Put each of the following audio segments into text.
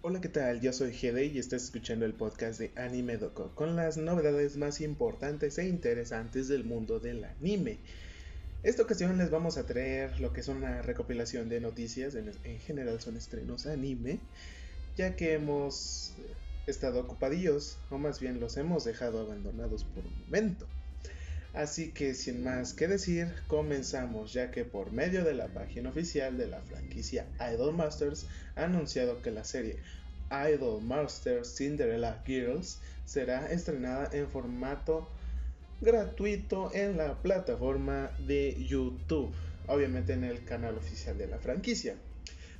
Hola, ¿qué tal? Yo soy Gede y estás escuchando el podcast de Anime Doco con las novedades más importantes e interesantes del mundo del anime. Esta ocasión les vamos a traer lo que es una recopilación de noticias, en, en general son estrenos anime, ya que hemos estado ocupadillos, o más bien los hemos dejado abandonados por un momento. Así que sin más que decir, comenzamos ya que por medio de la página oficial de la franquicia Idol Masters ha anunciado que la serie Idol Masters Cinderella Girls será estrenada en formato gratuito en la plataforma de YouTube, obviamente en el canal oficial de la franquicia.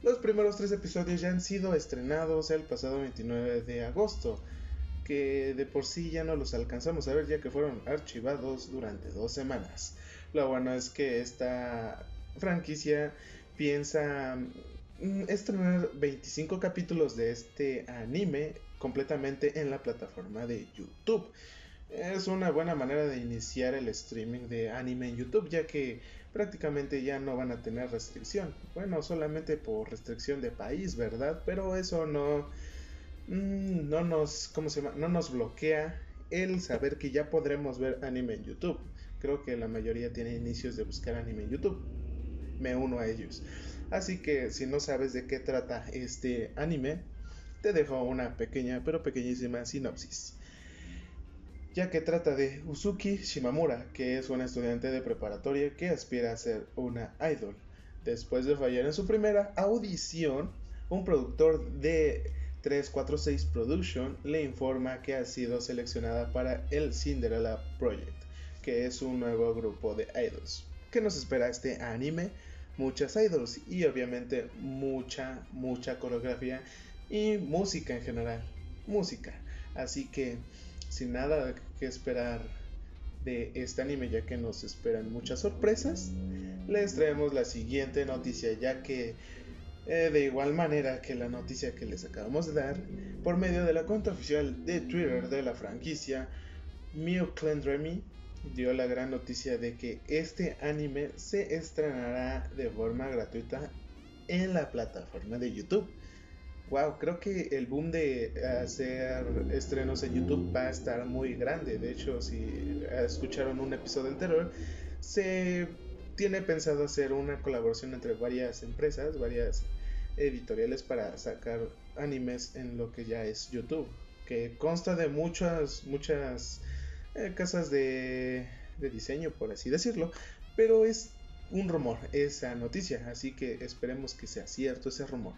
Los primeros tres episodios ya han sido estrenados el pasado 29 de agosto, que de por sí ya no los alcanzamos a ver ya que fueron archivados durante dos semanas. Lo bueno es que esta franquicia piensa mm, estrenar 25 capítulos de este anime completamente en la plataforma de YouTube. Es una buena manera de iniciar el streaming de anime en YouTube ya que prácticamente ya no van a tener restricción. Bueno, solamente por restricción de país, ¿verdad? Pero eso no Mm, no nos, ¿cómo se llama? No nos bloquea el saber que ya podremos ver anime en YouTube. Creo que la mayoría tiene inicios de buscar anime en YouTube. Me uno a ellos. Así que si no sabes de qué trata este anime, te dejo una pequeña pero pequeñísima sinopsis. Ya que trata de Uzuki Shimamura, que es una estudiante de preparatoria que aspira a ser una idol. Después de fallar en su primera audición, un productor de 346 Production le informa que ha sido seleccionada para el Cinderella Project, que es un nuevo grupo de idols. ¿Qué nos espera este anime? Muchas idols y obviamente mucha, mucha coreografía y música en general. Música. Así que sin nada que esperar de este anime ya que nos esperan muchas sorpresas, les traemos la siguiente noticia ya que eh, de igual manera que la noticia que les acabamos de dar, por medio de la cuenta oficial de Twitter de la franquicia, Mew Clendremy dio la gran noticia de que este anime se estrenará de forma gratuita en la plataforma de YouTube. Wow, creo que el boom de hacer estrenos en YouTube va a estar muy grande. De hecho, si escucharon un episodio anterior, se tiene pensado hacer una colaboración entre varias empresas, varias editoriales para sacar animes en lo que ya es YouTube, que consta de muchas, muchas eh, casas de, diseño, por así decirlo, pero es un rumor esa noticia, así que esperemos que sea cierto ese rumor.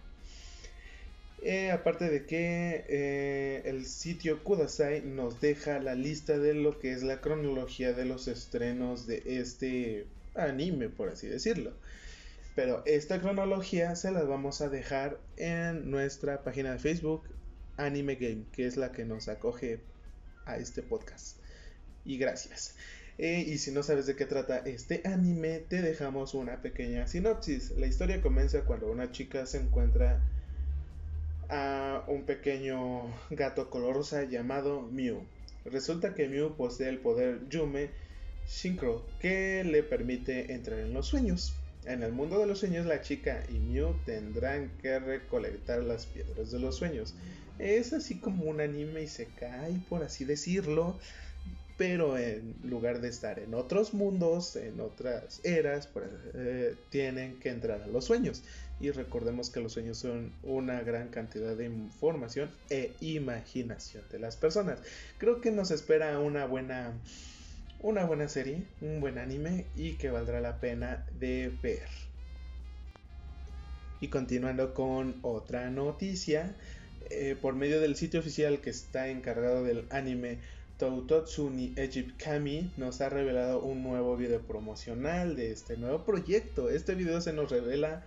Eh, aparte de que eh, el sitio Kudasai nos deja la lista de lo que es la cronología de los estrenos de este anime, por así decirlo. Pero esta cronología se las vamos a dejar en nuestra página de Facebook, Anime Game, que es la que nos acoge a este podcast. Y gracias. Eh, y si no sabes de qué trata este anime, te dejamos una pequeña sinopsis. La historia comienza cuando una chica se encuentra a un pequeño gato color rosa llamado Mew. Resulta que Mew posee el poder Yume Shinkro que le permite entrar en los sueños. En el mundo de los sueños, la chica y Mew tendrán que recolectar las piedras de los sueños. Es así como un anime y se cae, por así decirlo, pero en lugar de estar en otros mundos, en otras eras, pues, eh, tienen que entrar a los sueños. Y recordemos que los sueños son una gran cantidad de información e imaginación de las personas. Creo que nos espera una buena una buena serie, un buen anime y que valdrá la pena de ver. Y continuando con otra noticia, eh, por medio del sitio oficial que está encargado del anime Toutotsuni Egypt Kami nos ha revelado un nuevo video promocional de este nuevo proyecto. Este video se nos revela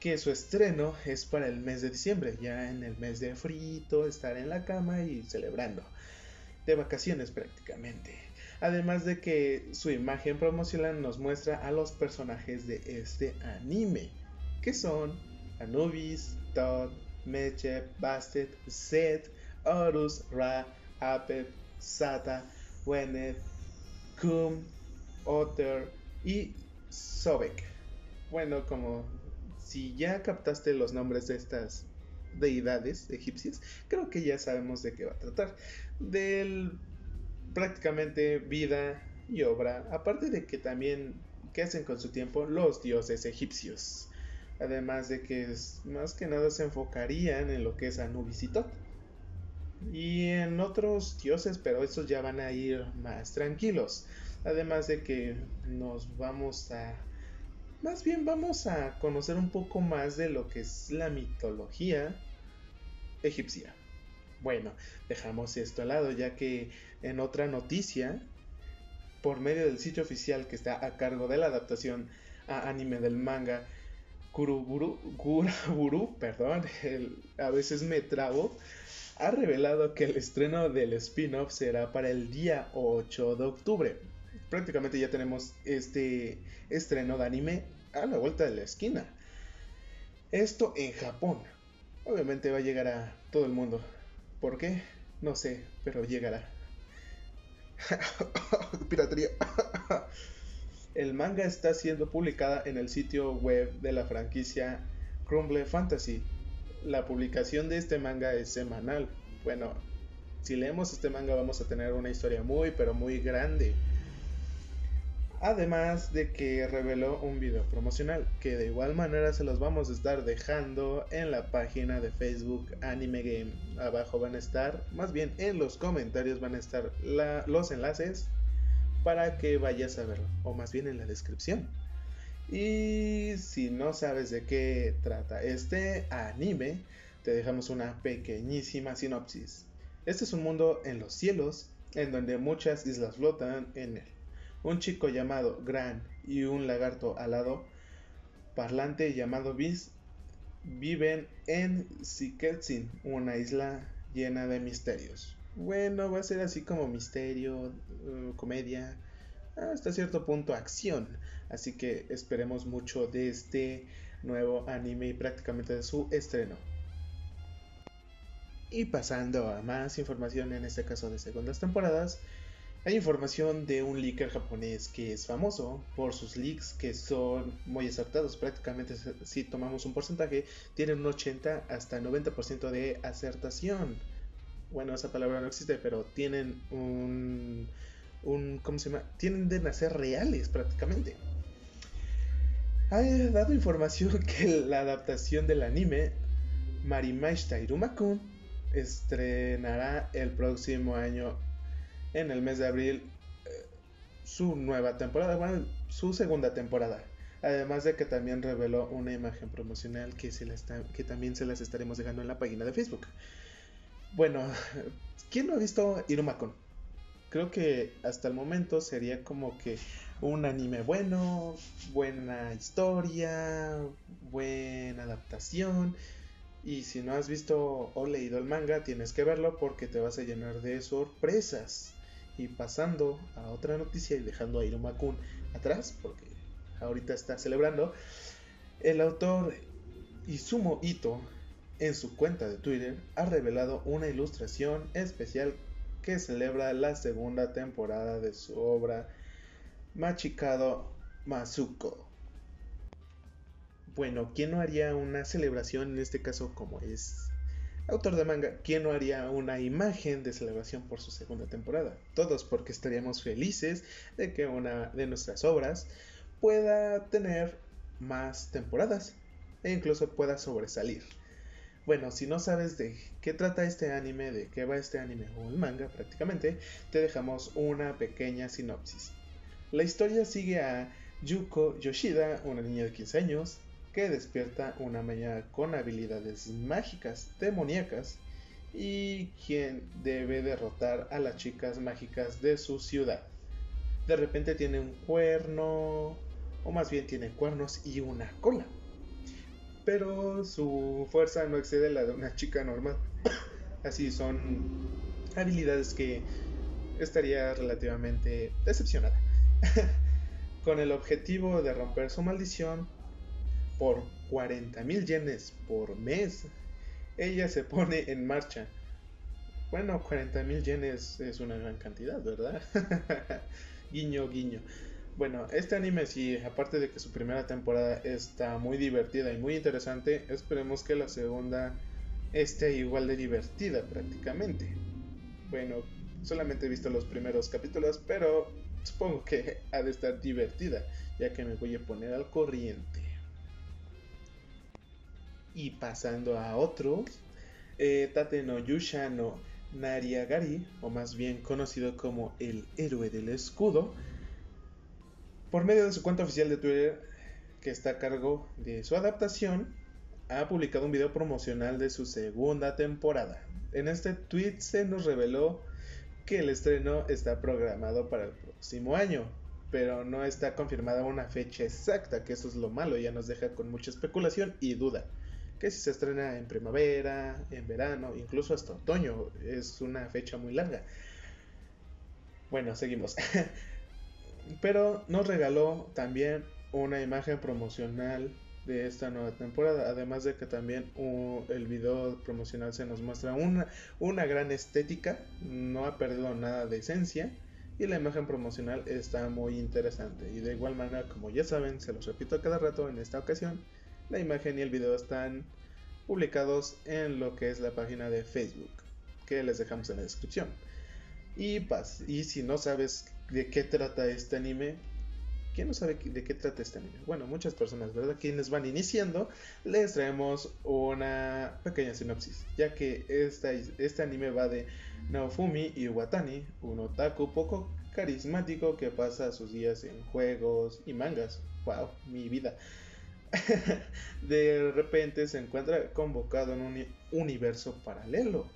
que su estreno es para el mes de diciembre, ya en el mes de frito, estar en la cama y celebrando. De vacaciones prácticamente. Además de que su imagen promocional nos muestra a los personajes de este anime, que son Anubis, Todd, Meche, Bastet, Zed, Horus, Ra, Apep, Sata, Wenet, Kum, Otter y Sobek. Bueno, como si ya captaste los nombres de estas deidades egipcias, creo que ya sabemos de qué va a tratar. Del prácticamente vida y obra, aparte de que también qué hacen con su tiempo los dioses egipcios. Además de que más que nada se enfocarían en lo que es Anubis y. Y en otros dioses, pero estos ya van a ir más tranquilos. Además de que nos vamos a... Más bien vamos a conocer un poco más de lo que es la mitología egipcia. Bueno, dejamos esto al lado ya que en otra noticia, por medio del sitio oficial que está a cargo de la adaptación a anime del manga, Kuruburu, perdón, a veces me trabo, ha revelado que el estreno del spin-off será para el día 8 de octubre. Prácticamente ya tenemos este estreno de anime a la vuelta de la esquina. Esto en Japón. Obviamente va a llegar a todo el mundo. ¿Por qué? No sé, pero llegará. Piratería. el manga está siendo publicada en el sitio web de la franquicia Crumble Fantasy. La publicación de este manga es semanal. Bueno, si leemos este manga vamos a tener una historia muy pero muy grande. Además de que reveló un video promocional, que de igual manera se los vamos a estar dejando en la página de Facebook Anime Game. Abajo van a estar, más bien en los comentarios van a estar los enlaces para que vayas a verlo, o más bien en la descripción. Y si no sabes de qué trata este anime, te dejamos una pequeñísima sinopsis. Este es un mundo en los cielos, en donde muchas islas flotan en él un chico llamado Gran y un lagarto alado parlante llamado Bis viven en Siketsin, una isla llena de misterios. Bueno, va a ser así como misterio, uh, comedia, hasta cierto punto acción. Así que esperemos mucho de este nuevo anime y prácticamente de su estreno. Y pasando a más información, en este caso de segundas temporadas, hay información de un leaker japonés que es famoso por sus leaks que son muy acertados. Prácticamente si tomamos un porcentaje, tienen un 80 hasta 90% de acertación. Bueno, esa palabra no existe, pero tienen un, un ¿cómo se llama? Tienden a ser reales prácticamente. Ha dado información que la adaptación del anime Marimaishita Irumakun estrenará el próximo año en el mes de abril eh, su nueva temporada, bueno, su segunda temporada. Además de que también reveló una imagen promocional que, se la está, que también se las estaremos dejando en la página de Facebook. Bueno, ¿quién no ha visto Irumakon? Creo que hasta el momento sería como que un anime bueno, buena historia, buena adaptación. Y si no has visto o leído el manga, tienes que verlo porque te vas a llenar de sorpresas. Y pasando a otra noticia y dejando a Irumakun atrás, porque ahorita está celebrando, el autor Izumo Ito en su cuenta de Twitter ha revelado una ilustración especial que celebra la segunda temporada de su obra Machikado Masuko. Bueno, ¿quién no haría una celebración en este caso como es autor de manga, ¿quién no haría una imagen de celebración por su segunda temporada? Todos porque estaríamos felices de que una de nuestras obras pueda tener más temporadas e incluso pueda sobresalir. Bueno, si no sabes de qué trata este anime, de qué va este anime o el manga prácticamente, te dejamos una pequeña sinopsis. La historia sigue a Yuko Yoshida, una niña de 15 años, que despierta una mañana con habilidades mágicas demoníacas y quien debe derrotar a las chicas mágicas de su ciudad. De repente tiene un cuerno, o más bien tiene cuernos y una cola. Pero su fuerza no excede la de una chica normal. Así son habilidades que estaría relativamente decepcionada. Con el objetivo de romper su maldición, por 40 mil yenes por mes, ella se pone en marcha. Bueno, 40 mil yenes es una gran cantidad, ¿verdad? guiño, guiño. Bueno, este anime sí, aparte de que su primera temporada está muy divertida y muy interesante, esperemos que la segunda esté igual de divertida prácticamente. Bueno, solamente he visto los primeros capítulos, pero supongo que ha de estar divertida, ya que me voy a poner al corriente. Y pasando a otros, eh, Tate no Yusha Nariagari, o más bien conocido como el héroe del escudo, por medio de su cuenta oficial de Twitter, que está a cargo de su adaptación, ha publicado un video promocional de su segunda temporada. En este tweet se nos reveló que el estreno está programado para el próximo año, pero no está confirmada una fecha exacta, que eso es lo malo, ya nos deja con mucha especulación y duda. Que si se estrena en primavera, en verano, incluso hasta otoño, es una fecha muy larga. Bueno, seguimos. pero nos regaló también una imagen promocional de esta nueva temporada. Además de que también el video promocional se nos muestra una, una gran estética, no ha perdido nada de esencia y la imagen promocional está muy interesante. Y de igual manera, como ya saben, se los repito a cada rato en esta ocasión, la imagen y el video están publicados en lo que es la página de Facebook, que les dejamos en la descripción. Y, y si no sabes de qué trata este anime, ¿Quién no sabe de qué trata este anime? Bueno, muchas personas, ¿verdad? Quienes van iniciando, les traemos una pequeña sinopsis, ya que esta, este anime va de Naofumi Iwatani, un otaku poco carismático que pasa sus días en juegos y mangas. ¡Wow! Mi vida. de repente se encuentra convocado en un universo paralelo.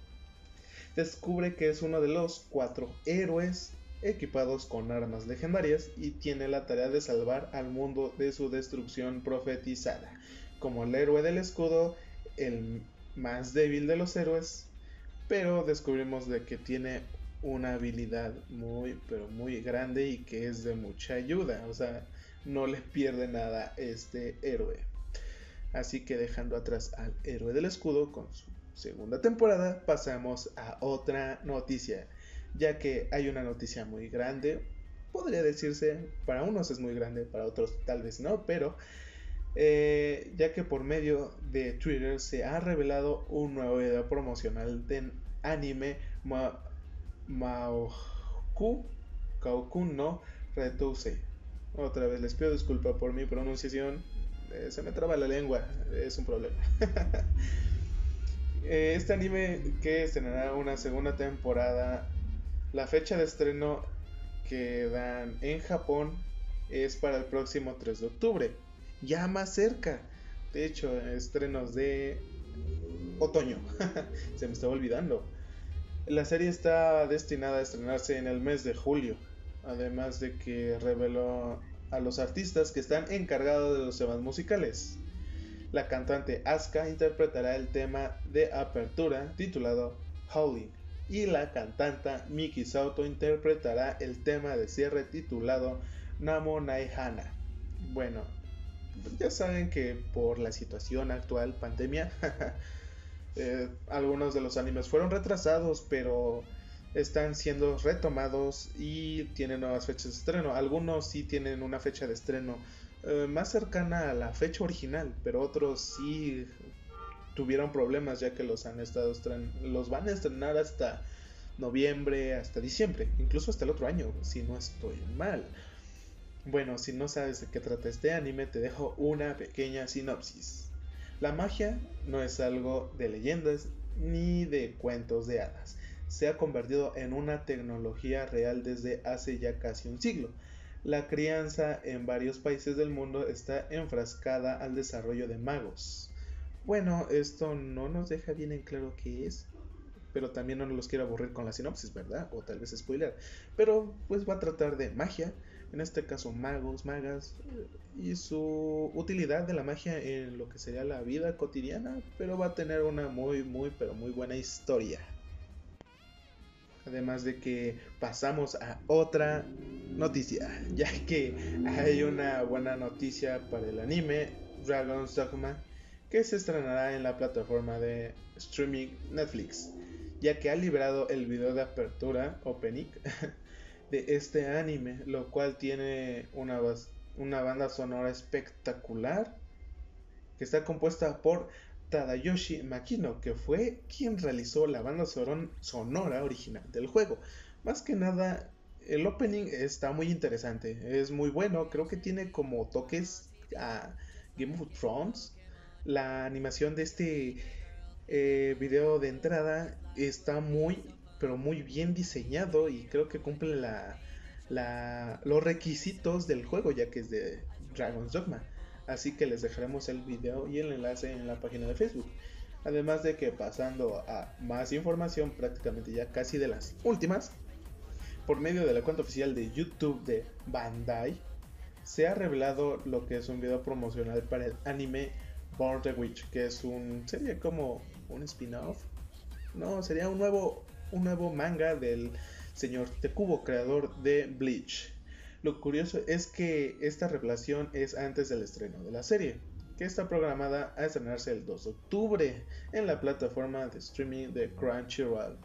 Descubre que es uno de los cuatro héroes equipados con armas legendarias y tiene la tarea de salvar al mundo de su destrucción profetizada. Como el héroe del escudo, el más débil de los héroes, pero descubrimos de que tiene una habilidad muy, pero muy grande y que es de mucha ayuda, o sea, no le pierde nada este héroe. Así que dejando atrás al héroe del escudo con su segunda temporada, pasamos a otra noticia ya que hay una noticia muy grande, podría decirse, para unos es muy grande, para otros tal vez no, pero eh, ya que por medio de Twitter se ha revelado un nuevo video promocional de anime Ma Maoku Kaokun no Retuse. Otra vez les pido disculpa por mi pronunciación, eh, se me traba la lengua, es un problema. Eh, este anime que estrenará una segunda temporada la fecha de estreno que dan en Japón es para el próximo 3 de octubre, ya más cerca. De hecho, estrenos de otoño. Se me estaba olvidando. La serie está destinada a estrenarse en el mes de julio, además de que reveló a los artistas que están encargados de los temas musicales. La cantante Asuka interpretará el tema de apertura titulado Howling y la cantante Miki Sauto interpretará el tema de cierre titulado Namo Naihana. Bueno, ya saben que por la situación actual, pandemia, eh, algunos de los animes fueron retrasados, pero están siendo retomados y tienen nuevas fechas de estreno. Algunos sí tienen una fecha de estreno eh, más cercana a la fecha original, pero otros sí tuvieron problemas ya que los han estado los van a estrenar hasta noviembre, hasta diciembre, incluso hasta el otro año, si no estoy mal. Bueno, si no sabes de qué trata este anime, te dejo una pequeña sinopsis. La magia no es algo de leyendas ni de cuentos de hadas. Se ha convertido en una tecnología real desde hace ya casi un siglo. La crianza en varios países del mundo está enfrascada al desarrollo de magos, bueno, esto no nos deja bien en claro qué es, pero también no los quiero aburrir con la sinopsis, ¿verdad? O tal vez spoiler. Pero pues va a tratar de magia, en este caso magos, magas, y su utilidad de la magia en lo que sería la vida cotidiana, pero va a tener una muy, muy, pero muy buena historia. Además de que pasamos a otra noticia, ya que hay una buena noticia para el anime Dragon's Dogma que se estrenará en la plataforma de streaming Netflix, ya que ha librado el video de apertura opening de este anime, lo cual tiene una, una banda sonora espectacular que está compuesta por Tadayoshi Makino, que fue quien realizó la banda sonora original del juego. Más que nada, el opening está muy interesante, es muy bueno, creo que tiene como toques a Game of Thrones. La animación de este eh, video de entrada está muy, pero muy bien diseñado y creo que cumple los requisitos del juego, ya que es de Dragon's Dogma. Así que les dejaremos el video y el enlace en la página de Facebook. Además de que pasando a más información, prácticamente ya casi de las últimas, por medio de la cuenta oficial de YouTube de Bandai, se ha revelado lo que es un video promocional para el anime Born the Witch, que es un sería como un spin-off. No, sería un nuevo un nuevo manga del señor Tekubo, creador de Bleach. Lo curioso es que esta revelación es antes del estreno de la serie, que está programada a estrenarse el 2 de octubre en la plataforma de streaming de Crunchyroll.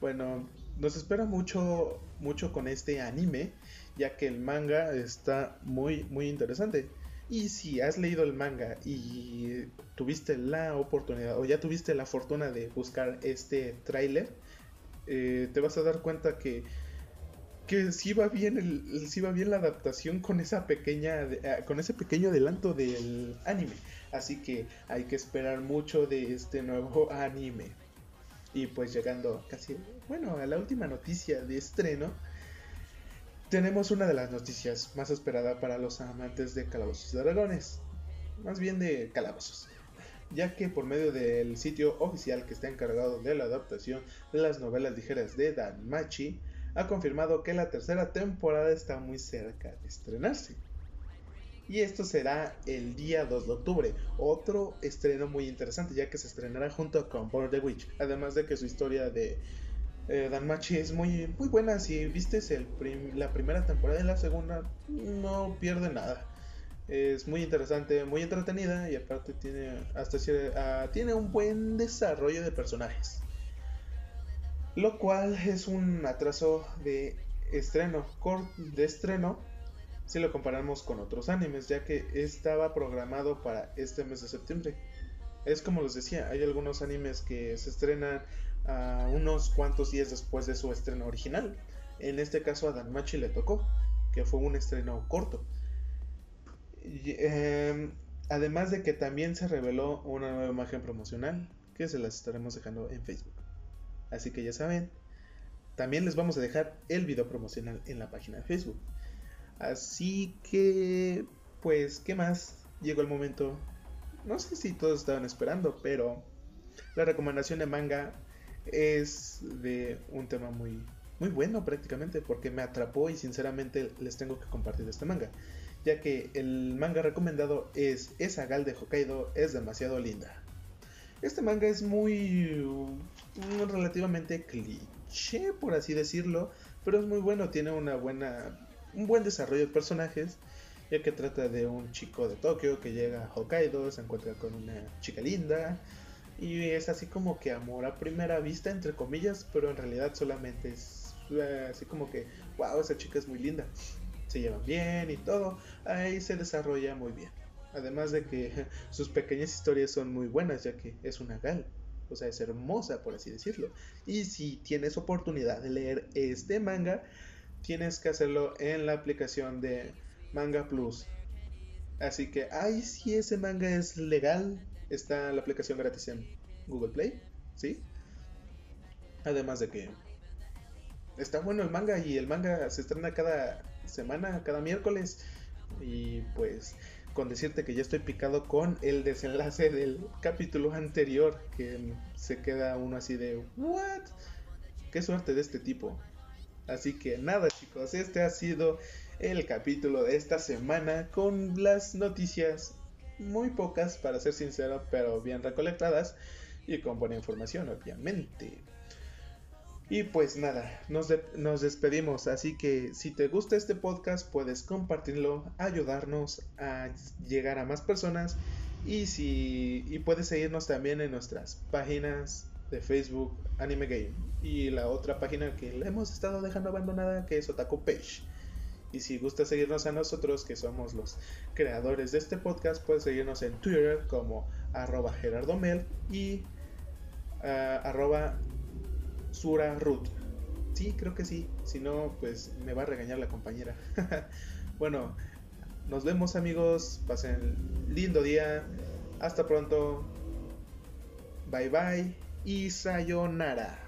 Bueno, nos espera mucho, mucho con este anime, ya que el manga está muy, muy interesante. Y si has leído el manga y tuviste la oportunidad o ya tuviste la fortuna de buscar este tráiler, eh, te vas a dar cuenta que que sí va bien el, sí va bien la adaptación con esa pequeña eh, con ese pequeño adelanto del anime. Así que hay que esperar mucho de este nuevo anime. Y pues llegando casi, bueno, a la última noticia de estreno, tenemos una de las noticias más esperadas para los amantes de calabozos de dragones, más bien de calabozos, ya que por medio del sitio oficial que está encargado de la adaptación de las novelas ligeras de Dan Machi, ha confirmado que la tercera temporada está muy cerca de estrenarse y esto será el día 2 de octubre. Otro estreno muy interesante ya que se estrenará junto con Born the Witch. Además de que su historia de eh, Dan Machi es muy, muy buena. Si viste la primera temporada y la segunda, no pierde nada. Es muy interesante, muy entretenida y aparte tiene hasta uh, tiene un buen desarrollo de personajes. Lo cual es un atraso de estreno, de estreno si lo comparamos con otros animes, ya que estaba programado para este mes de septiembre. Es como les decía, hay algunos animes que se estrenan a unos cuantos días después de su estreno original. En este caso a Danmachi le tocó, que fue un estreno corto. Em, además de que también se reveló una nueva imagen promocional que se las estaremos dejando en Facebook. Así que ya saben, también les vamos a dejar el video promocional en la página de Facebook. Así que, pues, ¿qué más? Llegó el momento. No sé si todos estaban esperando, pero la recomendación de manga es de un tema muy, muy bueno prácticamente, porque me atrapó y sinceramente les tengo que compartir este manga. Ya que el manga recomendado es Esa Gal de Hokkaido es demasiado linda. Este manga es muy relativamente cliché, por así decirlo, pero es muy bueno, tiene una buena un buen desarrollo de personajes, ya que trata de un chico de Tokio que llega a Hokkaido, se encuentra con una chica linda, y es así como que amor a primera vista, entre comillas, pero en realidad solamente es eh, así como que, wow, esa chica es muy linda, se llevan bien y todo, ahí se desarrolla muy bien. Además de que sus pequeñas historias son muy buenas, ya que es una gal. O sea, es hermosa, por así decirlo. Y si tienes oportunidad de leer este manga, tienes que hacerlo en la aplicación de Manga Plus. Así que, ay, si ese manga es legal, está la aplicación gratis en Google Play, ¿sí? Además de que está bueno el manga y el manga se estrena cada semana, cada miércoles. Y pues con decirte que ya estoy picado con el desenlace del capítulo anterior, que se queda uno así de, ¿what? Qué suerte de este tipo. Así que nada chicos, este ha sido el capítulo de esta semana con las noticias muy pocas para ser sincero, pero bien recolectadas y con buena información obviamente. Y pues nada, nos, nos, despedimos, así que si te gusta este podcast puedes compartirlo, ayudarnos a llegar a más personas. Y si y puedes seguirnos también en nuestras páginas de Facebook Anime Game. Y la otra página que la hemos estado dejando abandonada que es Otaku Page. Y si gusta seguirnos a nosotros, que somos los creadores de este podcast, puedes seguirnos en Twitter como arroba gerardomel y uh, arroba surarut. Sí, creo que sí. Si no, pues me va a regañar la compañera. bueno, nos vemos amigos. Pasen lindo día. Hasta pronto. Bye bye y sayonara.